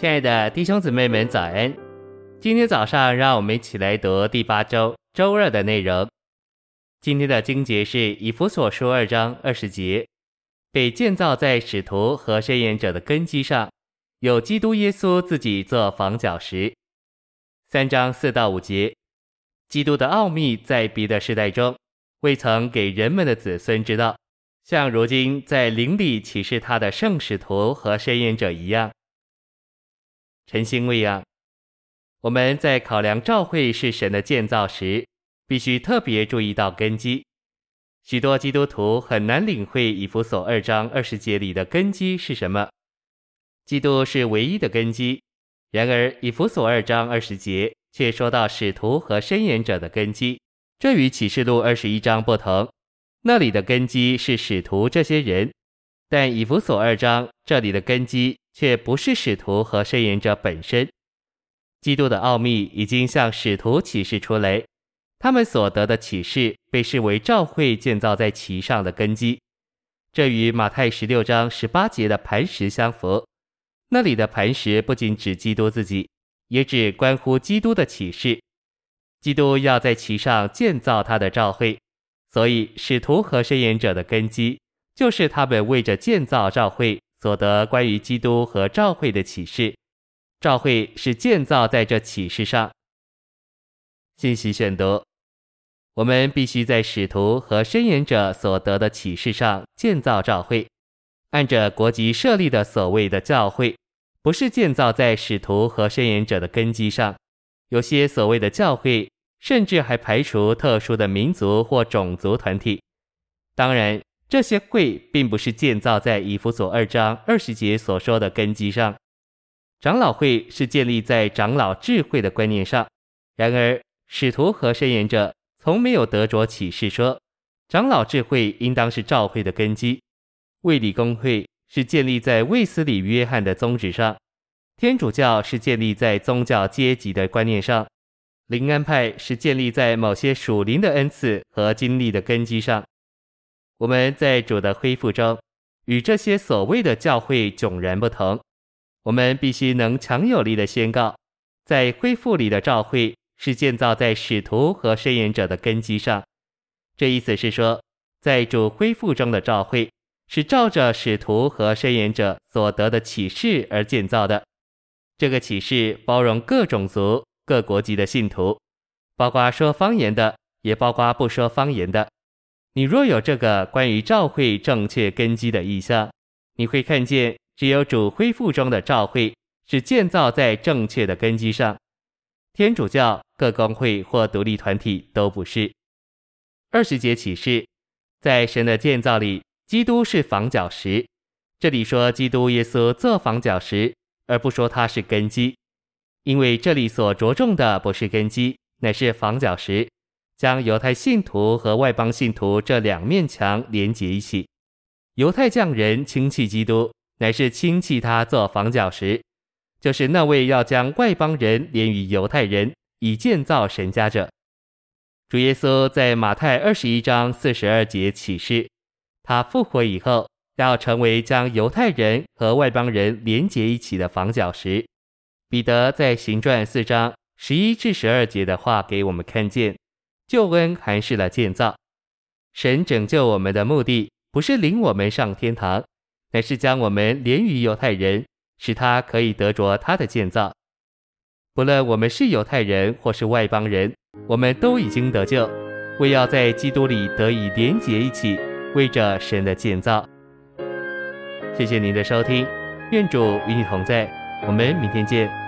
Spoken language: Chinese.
亲爱的弟兄姊妹们，早安！今天早上，让我们一起来读第八周周二的内容。今天的经节是以弗所书二章二十节，被建造在使徒和申言者的根基上，有基督耶稣自己做房角石。三章四到五节，基督的奥秘在别的世代中未曾给人们的子孙知道，像如今在灵里启示他的圣使徒和申言者一样。晨星未央，我们在考量教会是神的建造时，必须特别注意到根基。许多基督徒很难领会以弗所二章二十节里的根基是什么。基督是唯一的根基，然而以弗所二章二十节却说到使徒和申言者的根基，这与启示录二十一章不同。那里的根基是使徒这些人，但以弗所二章这里的根基。却不是使徒和申言者本身，基督的奥秘已经向使徒启示出来，他们所得的启示被视为教会建造在其上的根基。这与马太十六章十八节的磐石相符，那里的磐石不仅指基督自己，也指关乎基督的启示。基督要在其上建造他的教会，所以使徒和申言者的根基就是他们为着建造教会。所得关于基督和教会的启示，教会是建造在这启示上。信息选读：我们必须在使徒和申言者所得的启示上建造教会，按着国籍设立的所谓的教会，不是建造在使徒和申言者的根基上。有些所谓的教会，甚至还排除特殊的民族或种族团体。当然。这些会并不是建造在以弗所二章二十节所说的根基上，长老会是建立在长老智慧的观念上。然而，使徒和申言者从没有得着启示说，长老智慧应当是教会的根基。卫理公会是建立在卫斯理约翰的宗旨上，天主教是建立在宗教阶级的观念上，灵安派是建立在某些属灵的恩赐和经历的根基上。我们在主的恢复中，与这些所谓的教会迥然不同。我们必须能强有力的宣告，在恢复里的教会是建造在使徒和申言者的根基上。这意思是说，在主恢复中的教会是照着使徒和申言者所得的启示而建造的。这个启示包容各种族、各国籍的信徒，包括说方言的，也包括不说方言的。你若有这个关于教会正确根基的意象，你会看见，只有主恢复中的教会是建造在正确的根基上。天主教、各公会或独立团体都不是。二十节启示，在神的建造里，基督是房角石。这里说基督耶稣做房角石，而不说他是根基，因为这里所着重的不是根基，乃是房角石。将犹太信徒和外邦信徒这两面墙连接一起。犹太匠人轻弃基督，乃是轻弃他做房角石，就是那位要将外邦人连于犹太人，以建造神家者。主耶稣在马太二十一章四十二节启示，他复活以后要成为将犹太人和外邦人连结一起的房角石。彼得在行传四章十一至十二节的话给我们看见。救恩还是了建造，神拯救我们的目的不是领我们上天堂，乃是将我们连于犹太人，使他可以得着他的建造。不论我们是犹太人或是外邦人，我们都已经得救，为要在基督里得以连结一起，为着神的建造。谢谢您的收听，愿主与你同在，我们明天见。